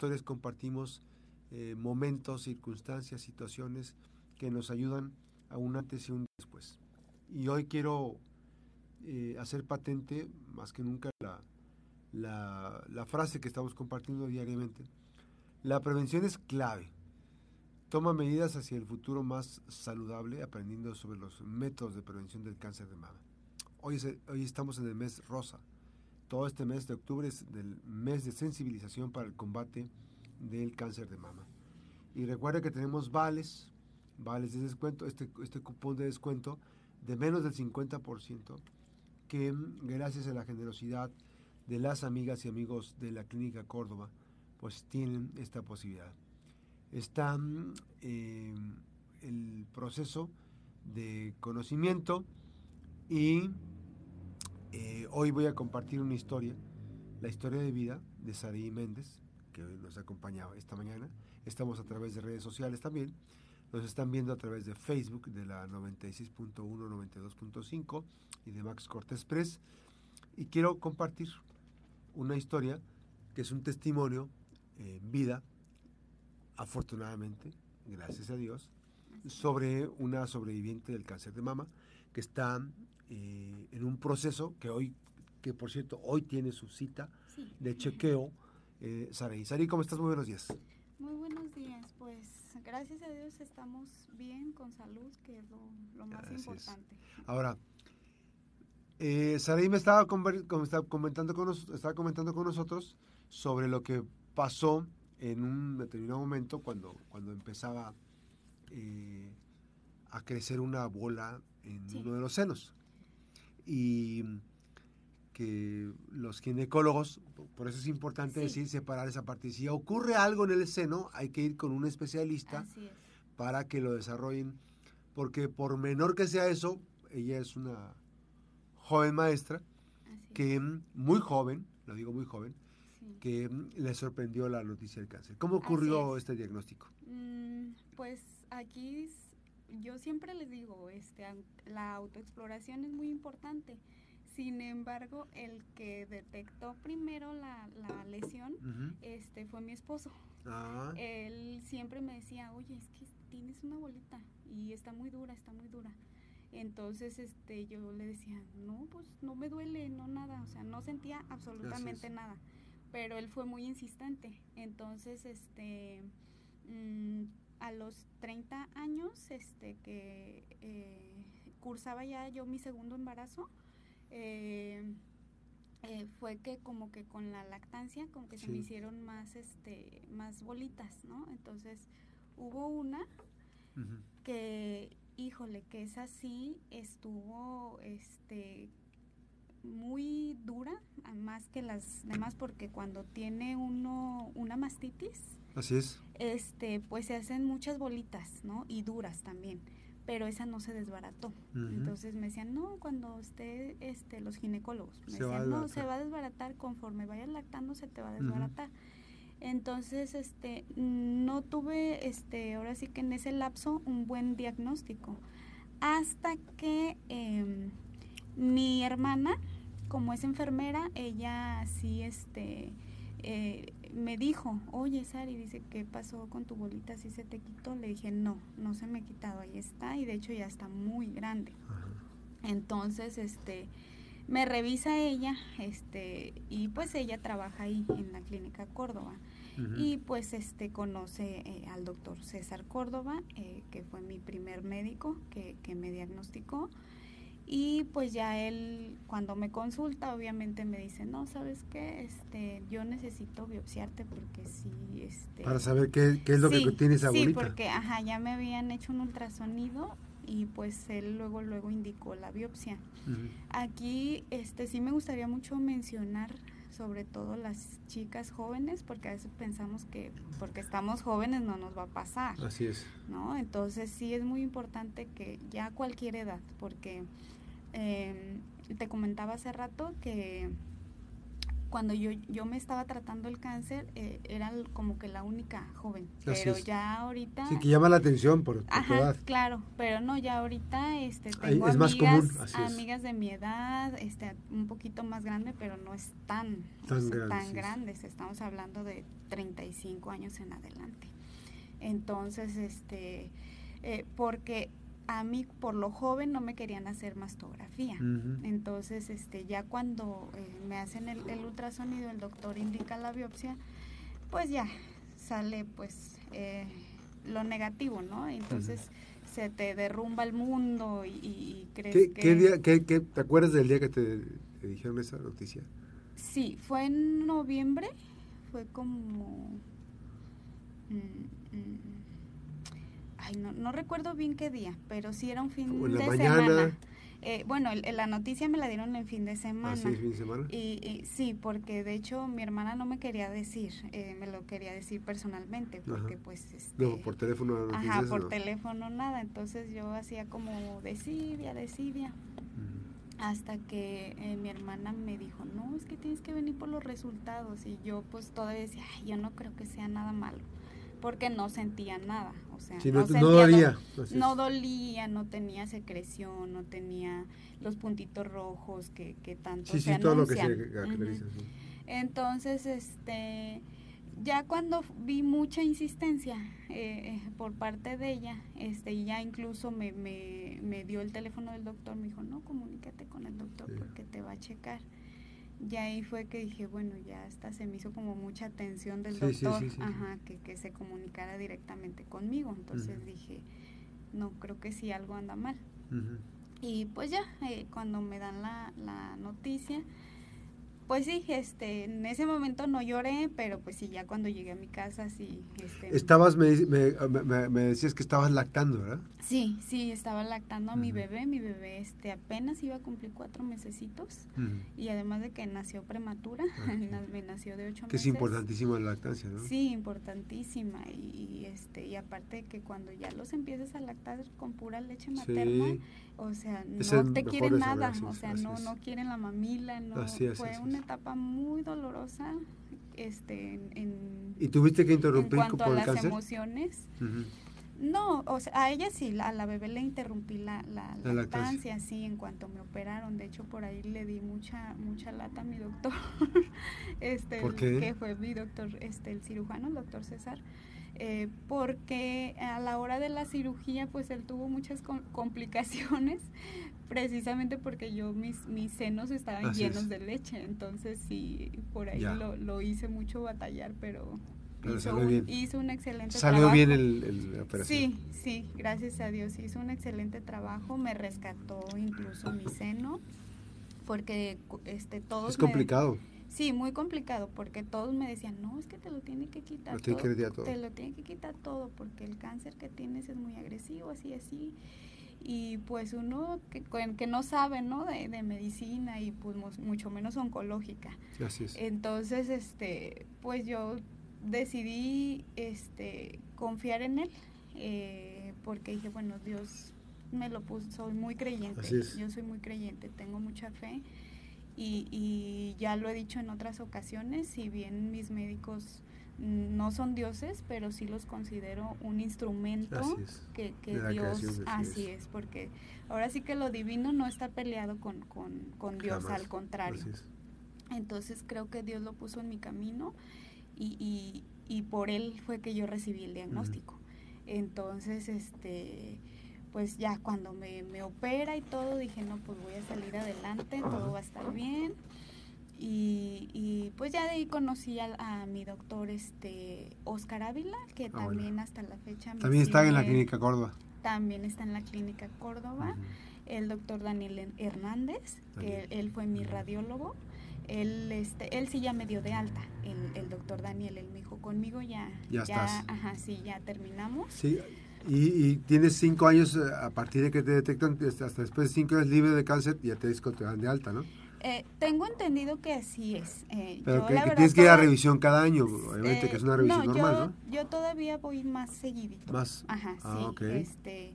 historias compartimos eh, momentos, circunstancias, situaciones que nos ayudan a un antes y un después. Y hoy quiero eh, hacer patente, más que nunca, la, la, la frase que estamos compartiendo diariamente. La prevención es clave. Toma medidas hacia el futuro más saludable, aprendiendo sobre los métodos de prevención del cáncer de mama. Hoy, hoy estamos en el mes rosa. Todo este mes de octubre es del mes de sensibilización para el combate del cáncer de mama. Y recuerda que tenemos vales, vales de descuento, este, este cupón de descuento de menos del 50%, que gracias a la generosidad de las amigas y amigos de la Clínica Córdoba, pues tienen esta posibilidad. Está eh, el proceso de conocimiento y eh, hoy voy a compartir una historia, la historia de vida de Saraí Méndez, que nos acompañaba esta mañana. Estamos a través de redes sociales también. Nos están viendo a través de Facebook de la 96.1, 92.5 y de Max Cortés Press. Y quiero compartir una historia que es un testimonio en vida, afortunadamente, gracias a Dios, sobre una sobreviviente del cáncer de mama que está eh, en un proceso que hoy, que por cierto, hoy tiene su cita de chequeo. Eh, Saraí. Saraí, ¿cómo estás? Muy buenos días. Muy buenos días, pues gracias a Dios estamos bien, con salud, que es lo, más importante. Ahora, eh, Saraí me estaba, comentando con estaba comentando con nosotros sobre lo que pasó en un determinado momento cuando, cuando empezaba eh, a crecer una bola en uno de los senos. Y que los ginecólogos, por eso es importante decir, separar esa parte. Si ocurre algo en el seno, hay que ir con un especialista para que lo desarrollen, porque por menor que sea eso, ella es una joven maestra que muy joven, lo digo muy joven, que le sorprendió la noticia del cáncer. ¿Cómo ocurrió este diagnóstico? Mm, pues aquí yo siempre les digo, este, la autoexploración es muy importante. Sin embargo, el que detectó primero la, lesión este, fue mi esposo. Ah. Él siempre me decía, oye, es que tienes una bolita y está muy dura, está muy dura. Entonces, este, yo le decía, no, pues no me duele, no nada, o sea, no sentía absolutamente nada. Pero él fue muy insistente. Entonces, este, mm, a los 30 años, este, que eh, cursaba ya yo mi segundo embarazo, eh, eh, fue que como que con la lactancia como que se me hicieron más este más bolitas no entonces hubo una que híjole que esa sí estuvo este muy dura más que las demás porque cuando tiene uno una mastitis así es este pues se hacen muchas bolitas no y duras también pero esa no se desbarató. Entonces me decían, no, cuando esté este, los ginecólogos, me decían, no, se va a desbaratar conforme vayas lactando, se te va a desbaratar. Entonces, este, no tuve, este, ahora sí que en ese lapso, un buen diagnóstico. Hasta que em, mi hermana, como es enfermera, ella sí, este, eh, me dijo, oye Sari, dice, ¿qué pasó con tu bolita? ¿Si se te quitó? Le dije, no, no se me ha quitado, ahí está, y de hecho ya está muy grande. Entonces, este, me revisa ella, este, y pues ella trabaja ahí en la clínica Córdoba. Y pues este conoce eh, al doctor César Córdoba, eh, que fue mi primer médico que, que me diagnosticó. Y pues ya él, cuando me consulta, obviamente me dice, no, ¿sabes qué? Este, yo necesito biopsiarte porque sí, este... Para saber qué, qué es lo que tiene esa bolita. Sí, porque, ajá, ya me habían hecho un ultrasonido y pues él luego, luego indicó la biopsia. Aquí, este, sí me gustaría mucho mencionar sobre todo las chicas jóvenes, porque a veces pensamos que porque estamos jóvenes no nos va a pasar. Así es. ¿No? Entonces sí es muy importante que ya a cualquier edad, porque eh, te comentaba hace rato que cuando yo, yo me estaba tratando el cáncer, eh, era como que la única joven. pero ya ahorita... Sí, que llama la atención por, tu edad. claro, pero no, ya ahorita este, tengo es amigas, más común, amigas de mi edad, este, un poquito más grande, pero no es tan, tan, grandes. Estamos hablando de 35 años en adelante. Entonces, este, eh, porque a mí por lo joven no me querían hacer mastografía. Entonces, este, ya cuando eh, me hacen el, ultrasonido, el doctor indica la biopsia, pues ya sale pues eh, lo negativo, ¿no? Entonces se te derrumba el mundo y, crees ¿Qué, que... ¿qué día, qué, ¿Te acuerdas del día que te, dijeron esa noticia? Sí, fue en noviembre, fue como... Mm, mm, no, recuerdo bien qué día, pero sí era un fin de semana. Eh, bueno, la noticia me la dieron en fin de semana. ¿Ah, sí, fin de semana? Y, sí, porque de hecho mi hermana no me quería decir, eh, me lo quería decir personalmente, porque pues... Este, no, por teléfono no Ajá, por teléfono nada, entonces yo hacía como desidia, desidia. Hasta que eh, mi hermana me dijo, no, es que tienes que venir por los resultados. Y yo pues todavía decía, Ay, yo no creo que sea nada malo porque no sentía nada, o sea, no, dolía. no dolía, no tenía secreción, no tenía los puntitos rojos que, que tanto sí, se sí, todo lo que se Entonces, este, ya cuando vi mucha insistencia eh, eh, por parte de ella, este, ya incluso me, me, me, dio el teléfono del doctor, me dijo, no, comunícate con el doctor porque te va a checar y ahí fue que dije, bueno, ya hasta se me hizo como mucha atención del doctor, ajá, que, que, se comunicara directamente conmigo. Entonces dije, no, creo que sí algo anda mal. Y pues ya, eh, cuando me dan la, la noticia, pues sí, este, en ese momento no lloré, pero pues sí, ya cuando llegué a mi casa sí. Este, estabas, me, me, me, decías que estabas lactando, ¿verdad? Sí, sí, estaba lactando a mi bebé. Mi bebé este, apenas iba a cumplir cuatro mesecitos y además de que nació prematura, me nació de ocho meses. Que es importantísima la lactancia, ¿no? Sí, importantísima. Y, este, y aparte de que cuando ya los empiezas a lactar con pura leche materna, o sea, no te quieren nada, o sea, no, no quieren la mamila, no. fue una etapa muy dolorosa este en, y tuviste que interrumpir en cuanto a las emociones. No o sea a ella sí a la bebé le interrumpí la, la, lactancia sí en cuanto me operaron. De hecho por ahí le di mucha mucha lata a mi doctor. Este que fue mi doctor este el cirujano el doctor César eh, porque a la hora de la cirugía pues él tuvo muchas complicaciones precisamente porque yo mis, mis senos estaban llenos de leche, entonces sí, por ahí lo, lo, hice mucho batallar, pero, hizo, un, hizo, un, excelente trabajo. Salió bien el, la operación. Sí, sí, gracias a Dios, hizo un excelente trabajo, me rescató incluso mi seno, porque este todos... Es complicado. Sí, muy complicado, porque todos me decían, no, es que te lo tiene que quitar todo, todo. Te lo tiene que quitar todo, porque el cáncer que tienes es muy agresivo, así, así y pues uno que, que no sabe, ¿no? De, de, medicina y pues mucho menos oncológica. Así es. Entonces, este, pues yo decidí este, confiar en él eh, porque dije, bueno, Dios me lo puso, soy muy creyente, yo soy muy creyente, tengo mucha fe y, y ya lo he dicho en otras ocasiones, si bien mis médicos no son dioses, pero sí los considero un instrumento que, Dios, así es. porque ahora sí que lo divino no está peleado con, con, Dios, al contrario. Entonces creo que Dios lo puso en mi camino y, y, por él fue que yo recibí el diagnóstico. Entonces, este pues ya cuando me, me, opera y todo, dije, no, pues voy a salir adelante, todo va a estar bien. Y, pues ya de ahí conocí a, mi doctor este Oscar Ávila, que ah, también hasta la fecha... También está en la clínica Córdoba. También está en la clínica Córdoba. El doctor Daniel Hernández, que él, fue mi radiólogo. Él, este, él sí ya me dio de alta, el, el doctor Daniel, él me dijo, conmigo ya... Ya, estás. Ajá, sí, ya terminamos. Sí, y, tienes cinco años, eh, a partir de que te detectan, hasta después de cinco años libre de cáncer, ya te, te dan de alta, ¿no? Eh, tengo entendido que así es. Eh, Pero que, tienes que ir a revisión cada año, obviamente, que es una revisión normal, yo, ¿no? Yo todavía voy más seguidito. Más. Ajá, ah, sí. Este,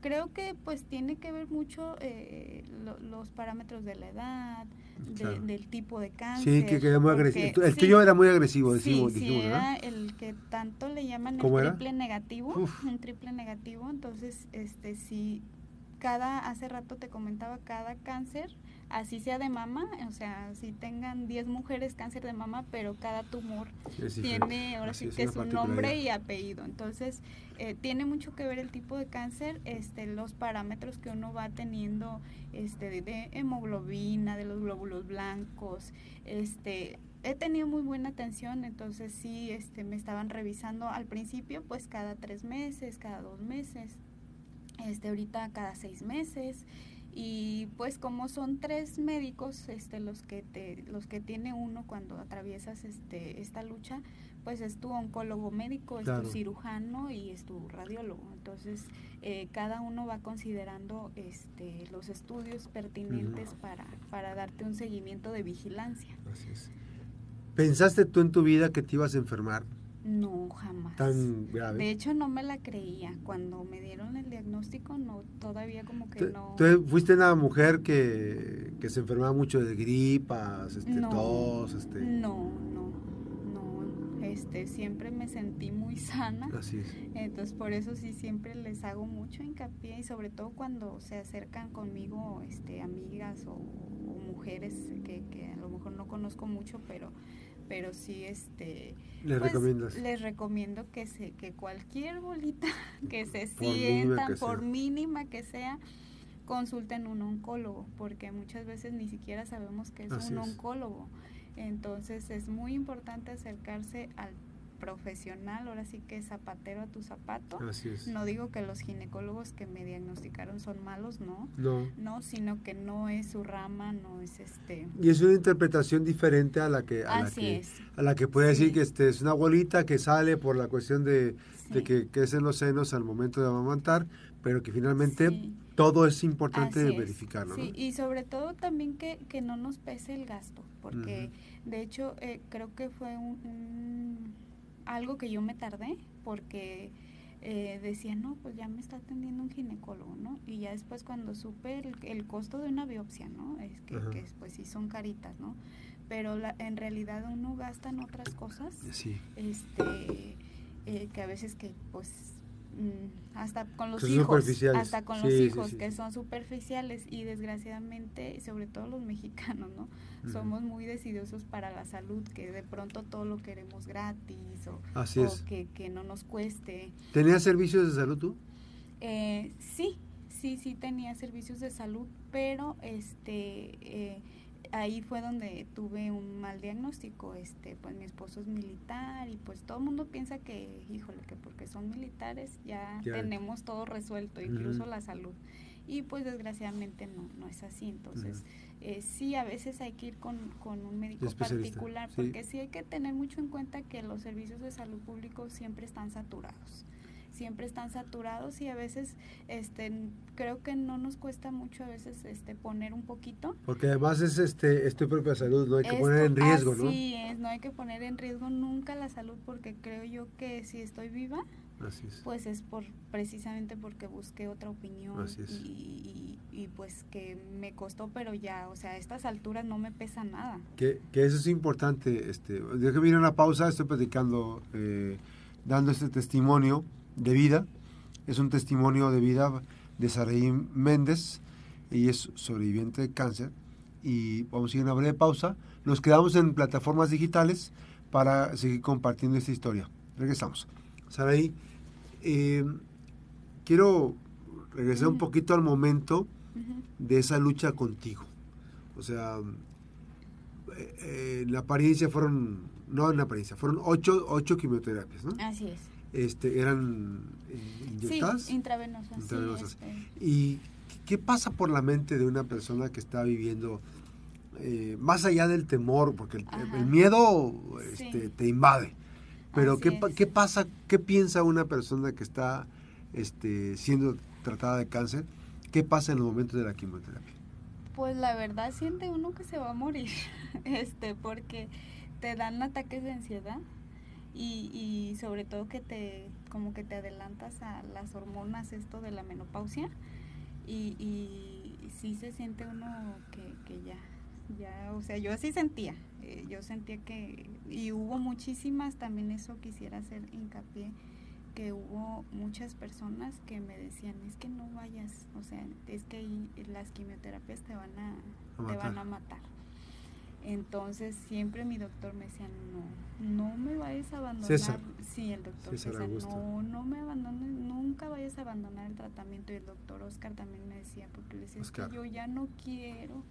creo que pues tiene que ver mucho eh, los parámetros de la edad, del tipo de cáncer. Sí, que, era muy agresivo. El tuyo era muy agresivo, decimos. Sí, sí era el que tanto le llaman el triple negativo, un triple negativo, entonces, este, sí, cada, hace rato te comentaba, cada cáncer así sea de mama, o sea, si tengan 10 mujeres cáncer de mama, pero cada tumor tiene, ahora sí que es un nombre y apellido. Entonces, eh, tiene mucho que ver el tipo de cáncer, este, los parámetros que uno va teniendo este, de, hemoglobina, de los glóbulos blancos, este, he tenido muy buena atención, entonces sí, este, me estaban revisando al principio, pues cada tres meses, cada dos meses, este, ahorita cada seis meses y pues como son tres médicos este los que te los que tiene uno cuando atraviesas este esta lucha pues es tu oncólogo médico es tu cirujano y es tu radiólogo. Entonces eh, cada uno va considerando este los estudios pertinentes para para darte un seguimiento de vigilancia. Así es. pensaste tú en tu vida que te ibas a enfermar no, jamás. Tan grave. De hecho, no me la creía. Cuando me dieron el diagnóstico, no, todavía como que no. ¿Tú fuiste una mujer que, que se enfermaba mucho de gripas, este, no, tos? Este... No, no, no. Este, siempre me sentí muy sana. Así es. Entonces, por eso sí siempre les hago mucho hincapié y sobre todo cuando se acercan conmigo este, amigas o, o mujeres que, que a lo mejor no conozco mucho, pero pero sí este les pues, les recomiendo que se que cualquier bolita que se sientan por mínima que sea consulten un oncólogo porque muchas veces ni siquiera sabemos que es un oncólogo. Entonces es muy importante acercarse al profesional, ahora sí que zapatero a tu zapato. No digo que los ginecólogos que me diagnosticaron son malos, no. No. sino que no es su rama, no es este. Y es una interpretación diferente a la que a la que, a la que puede decir que este es una abuelita que sale por la cuestión de, de que crecen los senos al momento de amamantar, pero que finalmente todo es importante verificarlo. Sí, y sobre todo también que, que no nos pese el gasto, porque de hecho eh, creo que fue un algo que yo me tardé porque eh, decía, no, pues ya me está atendiendo un ginecólogo, ¿no? Y ya después cuando supe el, costo de una biopsia, ¿no? Es que, que pues sí son caritas, ¿no? Pero la, en realidad uno gasta en otras cosas, sí. este, eh, que a veces que pues hasta con los hijos, hasta con los hijos que son superficiales y desgraciadamente, sobre todo los mexicanos, ¿no? Somos muy decidiosos para la salud, que de pronto todo lo queremos gratis o, que, no nos cueste. ¿Tenías servicios de salud tú? Eh, sí, sí, sí tenía servicios de salud, pero este... Eh, ahí fue donde tuve un mal diagnóstico, este, pues mi esposo es militar y pues todo el mundo piensa que, híjole, que porque son militares ya, tenemos todo resuelto, incluso la salud. Y pues desgraciadamente no, no es así, entonces eh, sí a veces hay que ir con, un médico particular, porque sí hay que tener mucho en cuenta que los servicios de salud público siempre están saturados siempre están saturados y a veces este creo que no nos cuesta mucho a veces este poner un poquito. Porque además es este es tu propia salud no hay que poner en riesgo no sí es no hay que poner en riesgo nunca la salud porque creo yo que si estoy viva pues es por precisamente porque busqué otra opinión y, y, pues que me costó pero ya o sea a estas alturas no me pesa nada. Que, que eso es importante este déjame ir a una pausa estoy platicando eh, dando este testimonio de vida. Es un testimonio de vida de Saraí Méndez. Ella es sobreviviente de cáncer. Y vamos a ir a una breve pausa. Nos quedamos en plataformas digitales para seguir compartiendo esta historia. Regresamos. Saraí, eh, quiero regresar un poquito al momento de esa lucha contigo. O sea, eh, eh, en la apariencia fueron, no en la apariencia, fueron ocho, ocho quimioterapias, ¿no? Así es este, eran eh, inyectadas. Sí, intravenosas. Este. ¿Y qué pasa por la mente de una persona que está viviendo, eh, más allá del temor, porque el, miedo este, te invade, pero ¿qué, ¿qué, pasa, qué piensa una persona que está este, siendo tratada de cáncer? ¿Qué pasa en los momentos de la quimioterapia? Pues la verdad siente uno que se va a morir, este, porque te dan ataques de ansiedad, y, y sobre todo que te como que te adelantas a las hormonas esto de la menopausia y, y sí se siente uno que, que ya ya, o sea, yo así sentía, eh, yo sentía que, y hubo muchísimas, también eso quisiera hacer hincapié, que hubo muchas personas que me decían, es que no vayas, o sea, es que ahí las quimioterapias te van a, te van a matar. Entonces siempre mi doctor me decía, no, no me vayas a abandonar. César. Sí, el doctor César, no, no me abandones, nunca vayas a abandonar el tratamiento. Y el doctor Oscar también me decía, porque le decía, es que yo ya no quiero.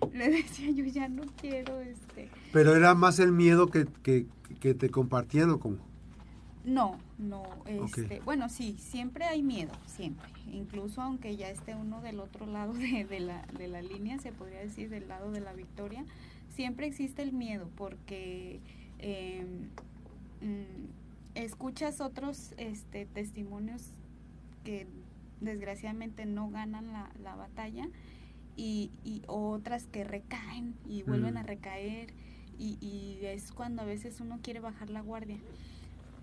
Le decía, yo ya no quiero, este. Pero era más el miedo que, que, que te compartían o cómo? No, no, este, bueno, sí, siempre hay miedo, siempre. Incluso aunque ya esté uno del otro lado de, de, la, de la línea, se podría decir del lado de la victoria, siempre existe el miedo porque em, mm, escuchas otros este, testimonios que desgraciadamente no ganan la, batalla y, otras que recaen y vuelven a mm. recaer y, es cuando a veces uno quiere bajar la guardia.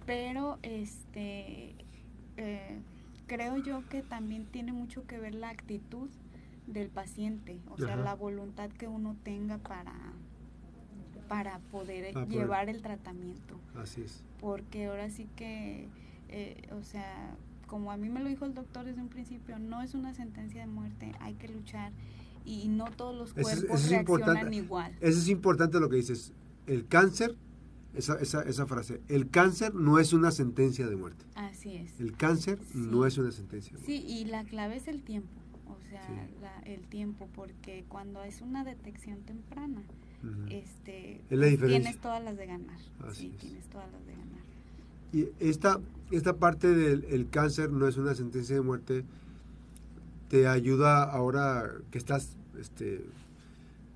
Pero este eh, creo yo que también tiene mucho que ver la actitud del paciente, o sea, la voluntad que uno tenga para, para poder llevar el tratamiento. Así es. Porque ahora sí que, eh, o sea, como a mí me lo dijo el doctor desde un principio, no es una sentencia de muerte, hay que luchar y no todos los cuerpos reaccionan igual. Eso es importante lo que dices. El cáncer, esa, esa, esa frase, el cáncer no es una sentencia de muerte. Así es. El cáncer no es una sentencia de muerte. Sí, y la clave es el tiempo sea, el tiempo, porque cuando es una detección temprana, este, tienes todas las de ganar. sí, tienes todas las de ganar. Y esta, esta parte del cáncer no es una sentencia de muerte, te ayuda ahora que estás este,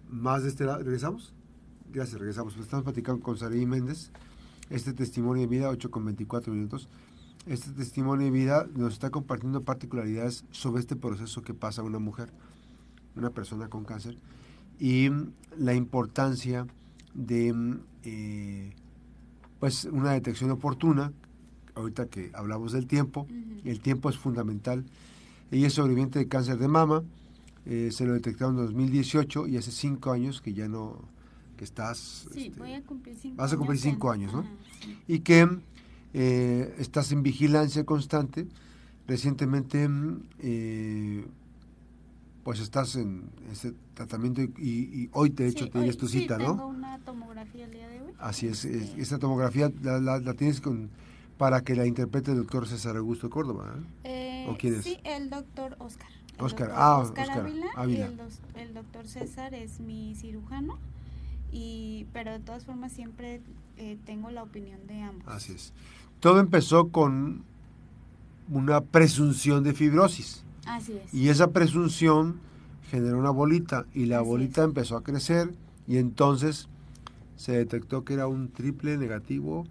más de este lado. ¿Regresamos? Gracias, regresamos. Pues estamos platicando con Sarí Méndez, este testimonio de vida, 8 con 24 minutos. Este testimonio de vida nos está compartiendo particularidades sobre este proceso que pasa a una mujer, una persona con cáncer, y la importancia de eh, pues una detección oportuna. Ahorita que hablamos del tiempo, el tiempo es fundamental. Ella es sobreviviente de cáncer de mama, eh, se lo detectaron en 2018 y hace cinco años que ya no, que estás... Sí, este, voy a cumplir cinco Vas a cumplir cinco años, ¿no? Y que eh, estás en vigilancia constante. Recientemente, mm, eh, pues estás en ese tratamiento y, hoy, de hecho, tienes tu cita, ¿no? Tengo una tomografía el día de hoy. Así es, este esta tomografía la, tienes con, para que la interprete el doctor César Augusto Córdoba. ¿eh? ¿O quién es? Sí, el doctor Oscar. Oscar, ah, Oscar, Ávila, Y el, doctor César es mi cirujano, y, pero de todas formas siempre tengo la opinión de ambos. Así es. Todo empezó con una presunción de fibrosis. Así es. Y esa presunción generó una bolita y la bolita empezó a crecer y entonces se detectó que era un triple negativo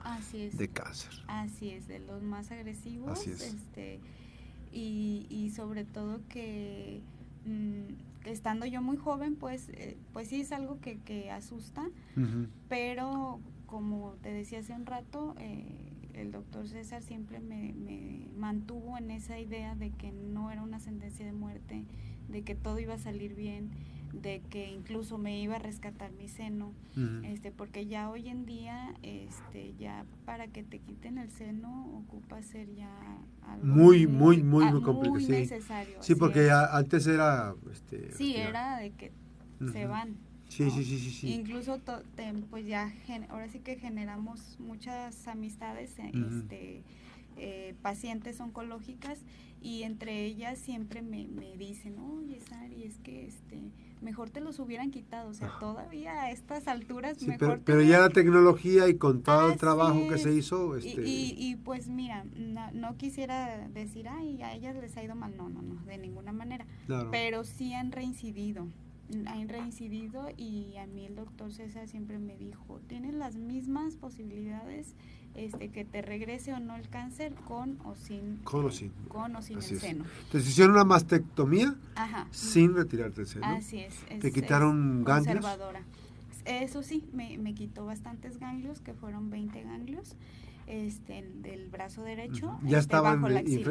de cáncer. Así es, de los más agresivos. Así es. Este, y, y sobre todo que mm, estando yo muy joven, pues, eh, pues sí es algo que, que asusta, pero como te decía hace un rato, eh, el doctor César siempre me, mantuvo en esa idea de que no era una sentencia de muerte, de que todo iba a salir bien, de que incluso me iba a rescatar mi seno, este, porque ya hoy en día, este, ya para que te quiten el seno ocupa ser ya algo muy, muy, muy, muy, complicado, sí. necesario. Sí, porque antes era, este, sí, era de que se van Sí, sí, sí, sí, Incluso pues ya ahora sí que generamos muchas amistades, eh, este, eh, pacientes oncológicas y entre ellas siempre me, me dicen, oye Sari, es que este, mejor te los hubieran quitado, o sea, ah. todavía a estas alturas mejor pero, ya la tecnología y con todo el trabajo que se hizo. Este... Y, y, pues mira, no, quisiera decir, ay, a ellas les ha ido mal, no, no, no, de ninguna manera, pero sí han reincidido han reincidido y a mí el doctor César siempre me dijo, tienes las mismas posibilidades este que te regrese o no el cáncer con o sin con o sin, con o sin el seno. Entonces hicieron una mastectomía sin retirarte el seno. Así es. Te quitaron ganglios. Conservadora. Eso sí, me, me quitó bastantes ganglios, que fueron 20 ganglios este, del brazo derecho. ¿Ya, este, estaban,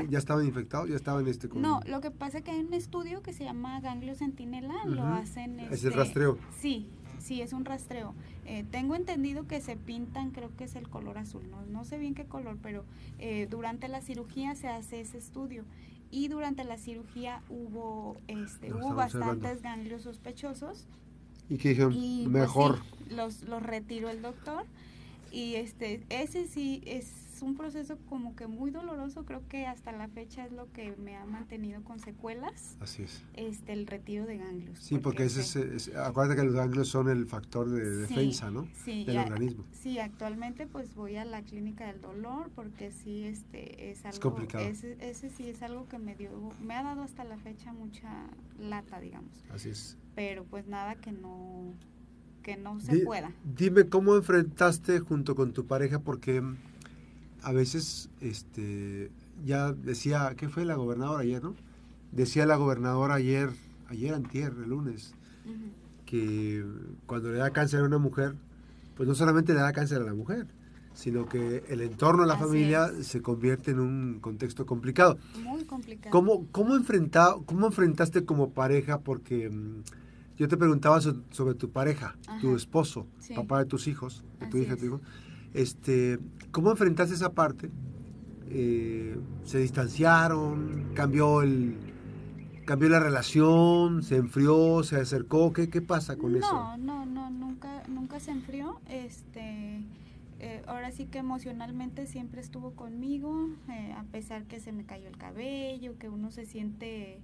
¿Ya estaban infectados? ¿Ya estaban este No, lo que pasa es que hay un estudio que se llama ganglio centinela, lo hacen... es el este, rastreo. Sí, Sí, es un rastreo. Eh, tengo entendido que se pintan, creo que es el color azul, no, no sé bien qué color, pero eh, durante la cirugía se hace ese estudio y durante la cirugía hubo, este, hubo bastantes ganglios sospechosos. Y que dijeron, pues, mejor. los, los retiró el doctor y este, ese sí es un proceso como que muy doloroso, creo que hasta la fecha es lo que me ha mantenido con secuelas. Así es. Este, el retiro de ganglios. Sí, porque, ese es, acuérdate que los ganglios son el factor de defensa, ¿no? Sí, del organismo. Sí, actualmente pues voy a la clínica del dolor porque sí, este, es algo. Es complicado. Ese, ese sí es algo que me dio, me ha dado hasta la fecha mucha lata, digamos. Así es. Pero pues nada que no que no se pueda. Dime cómo enfrentaste junto con tu pareja porque a veces, este, ya decía, ¿qué fue la gobernadora ayer, no? Decía la gobernadora ayer, ayer antier, el lunes, que cuando le da cáncer a una mujer, pues no solamente le da cáncer a la mujer, sino que el entorno de la familia se convierte en un contexto complicado. Muy complicado. ¿Cómo, cómo, enfrenta, cómo enfrentaste como pareja? Porque mm, yo te preguntaba sobre tu pareja, tu esposo, papá de tus hijos, de tu hija, tu hijo. Este, ¿Cómo enfrentaste esa parte? Eh, ¿Se distanciaron? ¿Cambió el cambió la relación? ¿Se enfrió? ¿Se acercó? ¿Qué, qué pasa con eso? No, no, no, nunca, nunca se enfrió. Este, eh, ahora sí que emocionalmente siempre estuvo conmigo, eh, a pesar que se me cayó el cabello, que uno se siente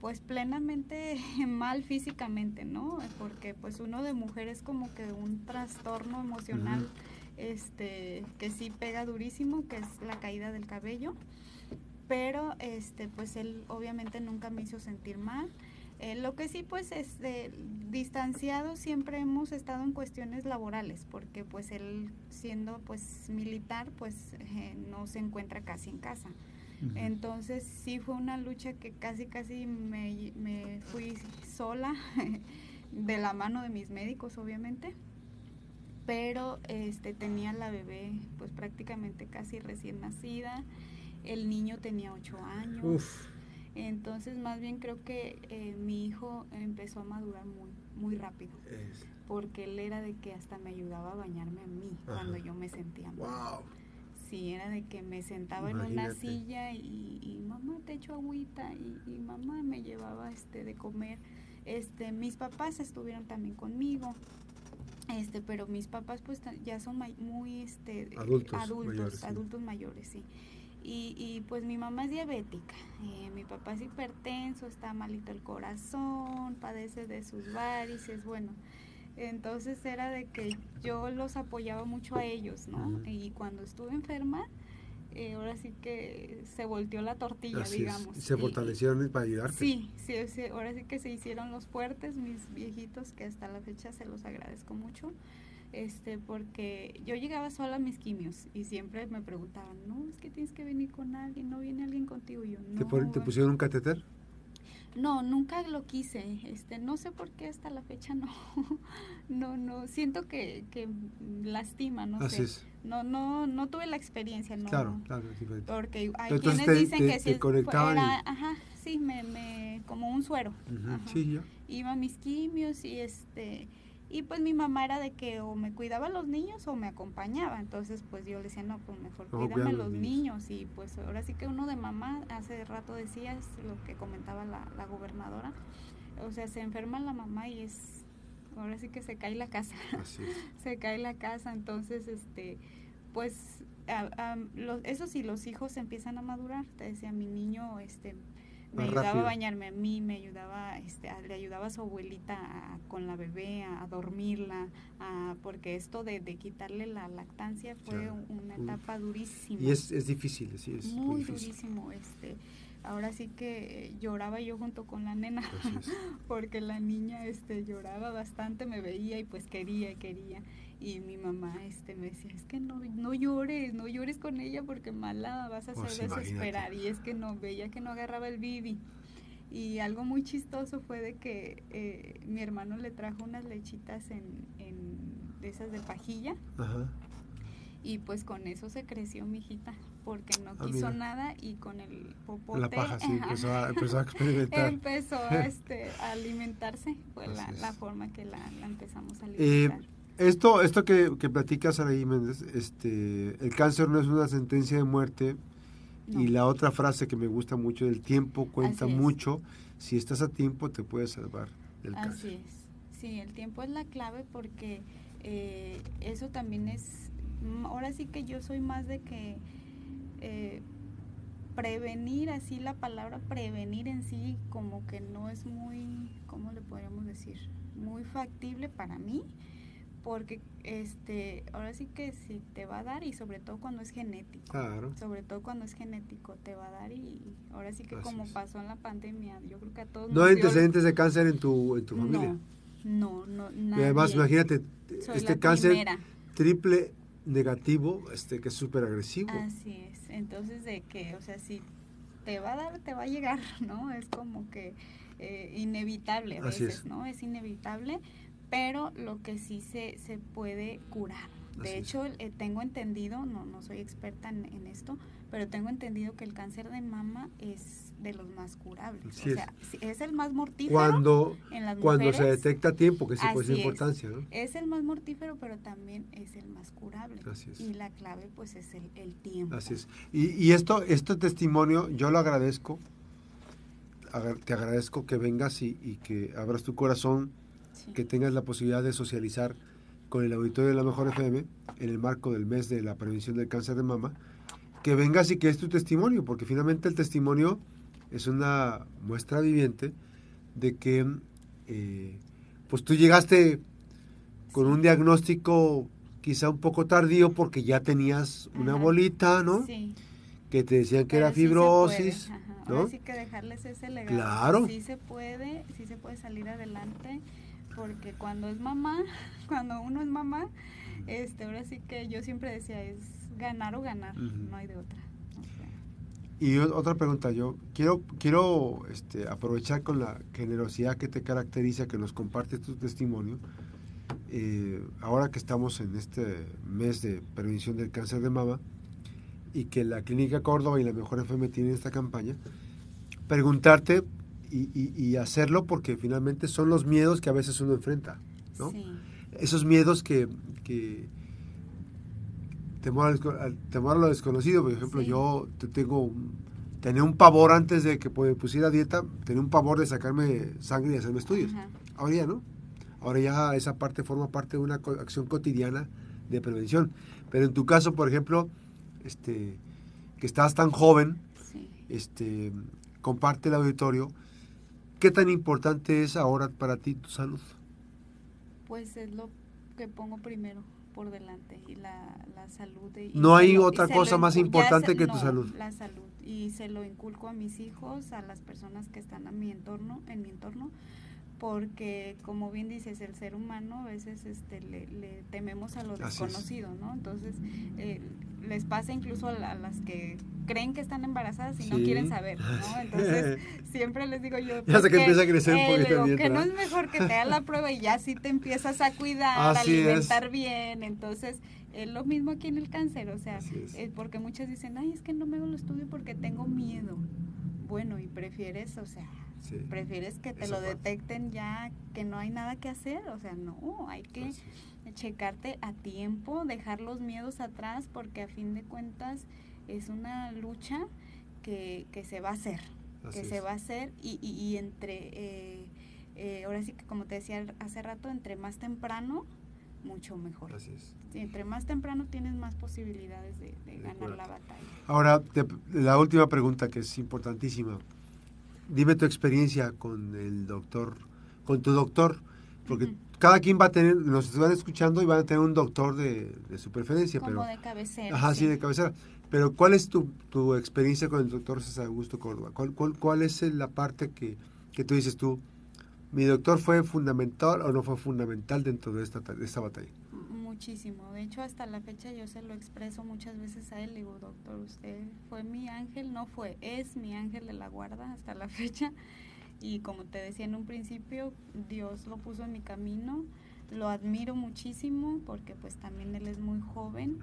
pues plenamente mal físicamente, ¿no? Porque pues uno de mujer es como que un trastorno emocional este, que sí pega durísimo, que es la caída del cabello. Pero este, pues él obviamente nunca me hizo sentir mal. Eh, lo que sí, pues, es de, distanciado siempre hemos estado en cuestiones laborales, porque pues él siendo pues militar, pues eh, no se encuentra casi en casa. Entonces sí fue una lucha que casi, casi me, me fui sola, de la mano de mis médicos, obviamente. Pero este tenía la bebé pues prácticamente casi recién nacida, el niño tenía ocho años, entonces más bien creo que eh, mi hijo empezó a madurar muy, muy rápido, porque él era de que hasta me ayudaba a bañarme a mí cuando yo me sentía mal. Sí, era de que me sentaba en una silla y, mamá te echo agüita y, y, mamá me llevaba este de comer. Este, mis papás estuvieron también conmigo este pero mis papás pues ya son muy este adultos adultos mayores, mayores sí. Y, y, pues mi mamá es diabética eh, mi papá es hipertenso está malito el corazón padece de sus varices bueno entonces era de que yo los apoyaba mucho a ellos no y cuando estuve enferma eh, ahora sí que se volteó la tortilla, digamos. Se fortalecieron para ayudarte. Sí, sí, ahora sí que se hicieron los fuertes, mis viejitos, que hasta la fecha se los agradezco mucho, este, porque yo llegaba sola a mis quimios y siempre me preguntaban, no, es que tienes que venir con alguien, no viene alguien contigo. yo, no, ¿Te, ¿Te pusieron un catéter? No, nunca lo quise. Este, no sé por qué hasta la fecha no. no, no, siento que, que lastima, no sé. No, no, no tuve la experiencia, no. Claro, claro, Porque hay quienes dicen que si era, ajá, sí, me, me, como un suero. Sí, ya. Iba a mis quimios y este y pues mi mamá era de que o me cuidaba a los niños o me acompañaba. Entonces pues yo le decía, no, pues mejor cuídame los niños. Y pues ahora sí que uno de mamá, hace rato decías lo que comentaba la, la gobernadora. O sea, se enferma la mamá y es, ahora sí que se cae la casa. se cae la casa. Entonces, este, pues, eso sí, los hijos empiezan a madurar. Te decía, mi niño, este, me ayudaba a bañarme a mí, me ayudaba, este, le ayudaba a su abuelita con la bebé, a, dormirla, porque esto de, quitarle la lactancia fue una etapa durísima. Y es, es difícil, sí, es muy, durísimo. Este, ahora sí que lloraba yo junto con la nena, porque la niña este, lloraba bastante, me veía y pues quería y quería y mi mamá este me decía es que no no llores no llores con ella porque mala vas a hacer pues desesperar y es que no veía que no agarraba el bibi y algo muy chistoso fue de que eh, mi hermano le trajo unas lechitas en, en de esas de pajilla y pues con eso se creció mi hijita, porque no ah, quiso nada y con el popote. La paja, sí, empezó, a, empezó a experimentar. empezó este, a alimentarse, fue la, la, forma que la, la empezamos a eh, alimentar. Esto esto que, que platicas, Araí Méndez, este, el cáncer no es una sentencia de muerte. Y la otra frase que me gusta mucho, el tiempo cuenta mucho. Si estás a tiempo, te puedes salvar del cáncer. Así es. Sí, el tiempo es la clave porque eh, eso también es Mm, ahora sí que yo soy más de que eh, prevenir, así la palabra prevenir en sí como que no es muy, ¿cómo le podríamos decir? Muy factible para mí, porque este, ahora sí que sí te va a dar y sobre todo cuando es genético. Sobre todo cuando es genético te va a dar y ahora sí que como pasó en la pandemia, yo creo que a todos... ¿No hay antecedentes de cáncer en tu, en tu familia? No, no, no. Y además, imagínate, este cáncer triple negativo, este que es súper agresivo. Así es. Entonces, de que, o sea, si te va a dar, te va a llegar, ¿no? Es como que eh, inevitable a veces, ¿no? Es inevitable, pero lo que sí se, se puede curar. De hecho, eh, tengo entendido, no, no soy experta en, en, esto, pero tengo entendido que el cáncer de mama es de los más curables. o sea, es. el más mortífero cuando, en las Cuando se detecta a tiempo, que sí puede ser importancia, ¿no? Es el más mortífero, pero también es el más curable. Y la clave, pues, es el, el tiempo. Así es. Y, y, esto, este testimonio, yo lo agradezco. Te agradezco que vengas y, y que abras tu corazón, que tengas la posibilidad de socializar con el auditorio de la Mejor FM en el marco del mes de la prevención del cáncer de mama, que vengas y que es tu testimonio, porque finalmente el testimonio es una muestra viviente de que eh, pues tú llegaste con un diagnóstico quizá un poco tardío porque ya tenías una bolita, ¿no? Sí. Que te decían que era fibrosis, ¿no? Ahora sí que dejarles ese legado. Claro. Sí se puede, sí se puede salir adelante porque cuando es mamá, cuando uno es mamá, este, ahora sí que yo siempre decía, es ganar o ganar, no hay de otra. Y otra pregunta, yo quiero, quiero este, aprovechar con la generosidad que te caracteriza, que nos compartes tu testimonio, eh, ahora que estamos en este mes de prevención del cáncer de mama y que la Clínica Córdoba y la Mejor FM tienen esta campaña, preguntarte y, hacerlo porque finalmente son los miedos que a veces uno enfrenta, ¿no? Esos miedos que, que temor, temor a lo desconocido, por ejemplo, yo tengo tenía un pavor antes de que pusiera dieta, tenía un pavor de sacarme sangre y hacerme estudios. Ahora ya no. Ahora ya esa parte forma parte de una acción cotidiana de prevención. Pero en tu caso, por ejemplo, este que estás tan joven, este comparte el auditorio ¿Qué tan importante es ahora para ti tu salud? Pues es lo que pongo primero por delante y la, la salud. no hay otra cosa más importante que tu salud. La salud y se lo inculco a mis hijos, a las personas que están a mi entorno, en mi entorno, porque como bien dices, el ser humano a veces este, le, tememos a lo desconocido, ¿no? Entonces, eh, les pasa incluso a, las que creen que están embarazadas y no quieren saber, ¿no? Entonces, siempre les digo yo... Ya sé que empieza a crecer un poquito Que no es mejor que te hagas la prueba y ya sí te empiezas a cuidar, a alimentar bien, entonces... Es lo mismo aquí en el cáncer, o sea, es. porque muchas dicen, ay, es que no me hago el estudio porque tengo miedo. Bueno, y prefieres, o sea, Prefieres que te lo detecten ya que no hay nada que hacer, o sea, no, hay que checarte a tiempo, dejar los miedos atrás porque a fin de cuentas es una lucha que, que se va a hacer, que se va a hacer y, y, entre, eh, eh, ahora sí que como te decía hace rato, entre más temprano, mucho mejor. Así es. entre más temprano tienes más posibilidades de, ganar la batalla. Ahora, la última pregunta que es importantísima dime tu experiencia con el doctor, con tu doctor, porque cada quien va a tener, nos van escuchando y van a tener un doctor de, su preferencia. Como pero, de cabecera. Ajá, sí. de cabecera. Pero ¿cuál es tu, tu experiencia con el doctor César Augusto Córdoba? ¿Cuál, cuál, cuál es la parte que, que tú dices tú, mi doctor fue fundamental o no fue fundamental dentro de esta, de esta batalla? muchísimo. De hecho, hasta la fecha yo se lo expreso muchas veces a él. Le digo, doctor, usted fue mi ángel, no fue, es mi ángel de la guarda hasta la fecha. Y como te decía en un principio, Dios lo puso en mi camino. Lo admiro muchísimo porque pues también él es muy joven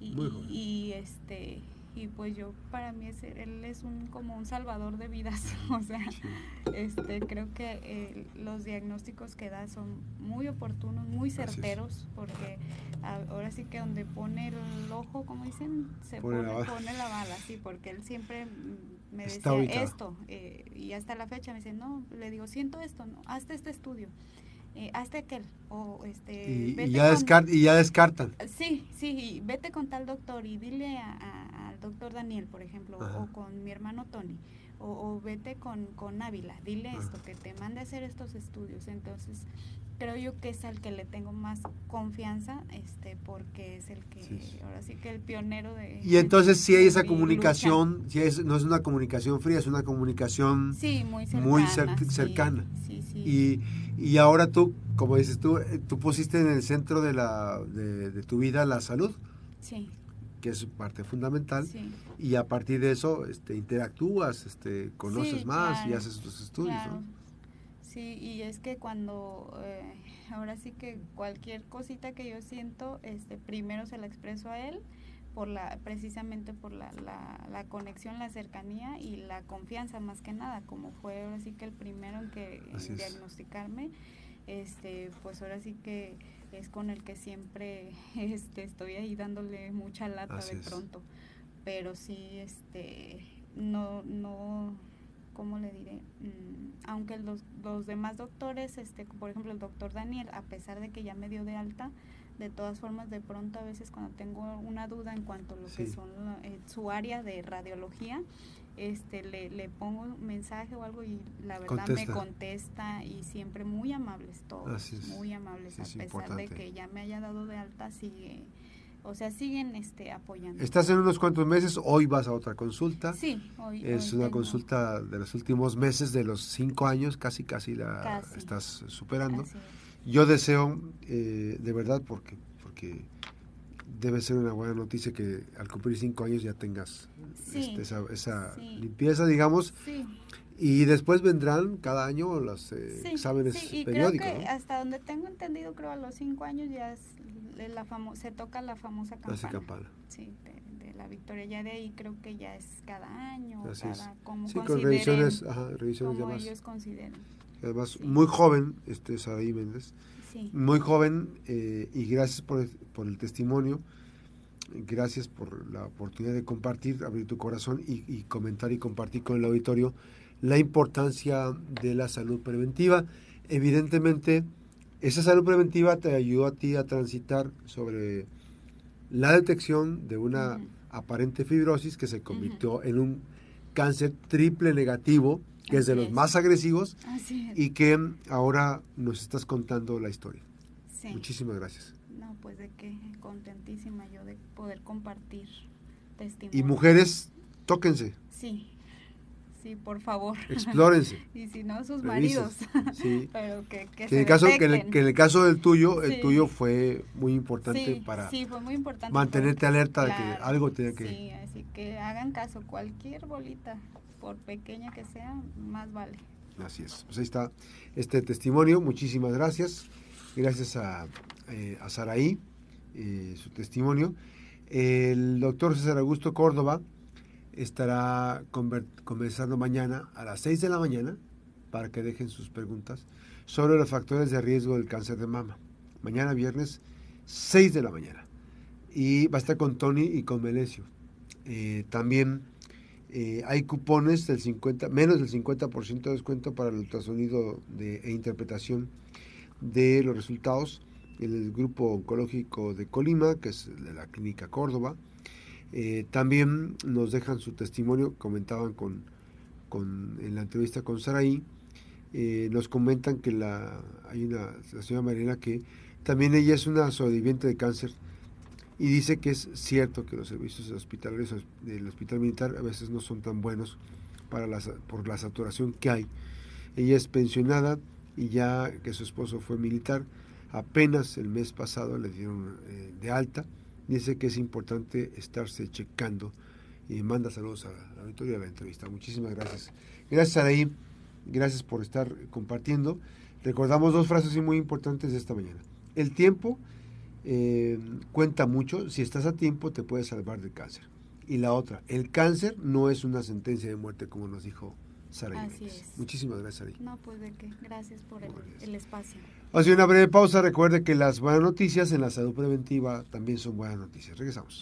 Y, y, este y pues yo para mí es, él es un como un salvador de vidas o sea este creo que eh, los diagnósticos que da son muy oportunos muy certeros porque ahora sí que donde pone el ojo como dicen se pone, pone, la, bala sí porque él siempre me decía esto eh, y hasta la fecha me dice no le digo siento esto no hazte este estudio eh, hazte aquel o este y, ya y, ya descartan. Sí sí vete con tal doctor y dile al doctor Daniel por ejemplo o con mi hermano Tony o, vete con, con Ávila dile esto que te mande a hacer estos estudios. Entonces creo yo que es al que le tengo más confianza, este, porque es el que, ahora sí que el pionero de... Y entonces si hay esa comunicación, si es, no es una comunicación fría, es una comunicación muy cercana. y, y ahora tú, como dices tú, eh, tú pusiste en el centro de, la, de, tu vida la salud. que es parte fundamental, y a partir de eso este, interactúas, este, conoces más y haces tus estudios. Sí, y es que cuando, eh, ahora sí que cualquier cosita que yo siento, este, primero se la expreso a él, por la, precisamente por la, la, conexión, la cercanía y la confianza más que nada, como fue ahora sí que el primero en que diagnosticarme, este, pues ahora sí que es con el que siempre este, estoy ahí dándole mucha lata de pronto, pero sí, este, no, no, ¿cómo le diré? Mm, aunque los, los demás doctores, este, por ejemplo el doctor Daniel, a pesar de que ya me dio de alta, de todas formas de pronto a veces cuando tengo una duda en cuanto a lo que son eh, su área de radiología, este le, le pongo un mensaje o algo y la verdad me contesta. y siempre muy amables todos, muy amables, a pesar de que ya me haya dado de alta, sigue o sea, siguen este, apoyando. Estás en unos cuantos meses, hoy vas a otra consulta. Sí, hoy. Es una consulta de los últimos meses, de los cinco años, casi, casi la estás superando. Yo deseo, eh, de verdad, porque, porque debe ser una buena noticia que al cumplir cinco años ya tengas este, esa, limpieza, digamos. Sí. Y después vendrán cada año los eh, exámenes periódicos. Creo que hasta donde tengo entendido, creo a los cinco años ya es la se toca la famosa campana. Sí, de, la victoria. Ya de ahí creo que ya es cada año, cada, como sí, con revisiones, ajá, revisiones como ellos consideren. Además, muy joven, este Saraí Méndez, sí. muy joven, eh, y gracias por, por el testimonio, gracias por la oportunidad de compartir, abrir tu corazón y, y, comentar y compartir con el auditorio la importancia de la salud preventiva. Evidentemente, esa salud preventiva te ayudó a ti a transitar sobre la detección de una aparente fibrosis que se convirtió en un cáncer triple negativo, que es de los más agresivos y que ahora nos estás contando la historia. Muchísimas gracias. No, pues de qué contentísima yo de poder compartir testimonio. Y mujeres, tóquense. Sí, Sí, por favor. Explórense. y si no, sus maridos. Sí. Pero que, que, en el caso, que, en el, caso del tuyo, el tuyo fue muy importante para sí, fue muy importante mantenerte alerta de que algo tiene que... Sí, así que hagan caso. Cualquier bolita, por pequeña que sea, más vale. Así es. Pues ahí está este testimonio. Muchísimas gracias. Gracias a, eh, a Saraí, eh, su testimonio. El doctor César Augusto Córdoba estará comenzando mañana a las 6 de la mañana para que dejen sus preguntas sobre los factores de riesgo del cáncer de mama. Mañana viernes, 6 de la mañana. Y va a estar con Tony y con Melesio. Eh, también eh, hay cupones del 50, menos del 50% de descuento para el ultrasonido e interpretación de los resultados en el grupo oncológico de Colima, que es de la Clínica Córdoba eh, también nos dejan su testimonio, comentaban con, con en la entrevista con Saraí, eh, nos comentan que la, hay una, la señora Mariana que también ella es una sobreviviente de cáncer y dice que es cierto que los servicios hospitalarios del hospital militar a veces no son tan buenos para la, por la saturación que hay. Ella es pensionada y ya que su esposo fue militar, apenas el mes pasado le dieron eh, de alta dice que es importante estarse checando y manda saludos a la auditoría de la entrevista. Muchísimas gracias. Gracias, Araí. Gracias por estar compartiendo. Recordamos dos frases muy importantes de esta mañana. El tiempo eh, cuenta mucho. Si estás a tiempo, te puedes salvar del cáncer. Y la otra, el cáncer no es una sentencia de muerte, como nos dijo Sara Así es. Muchísimas gracias, Sara. No, pues de qué. Gracias por el, el espacio. Hace una breve pausa. Recuerde que las buenas noticias en la salud preventiva también son buenas noticias. Regresamos.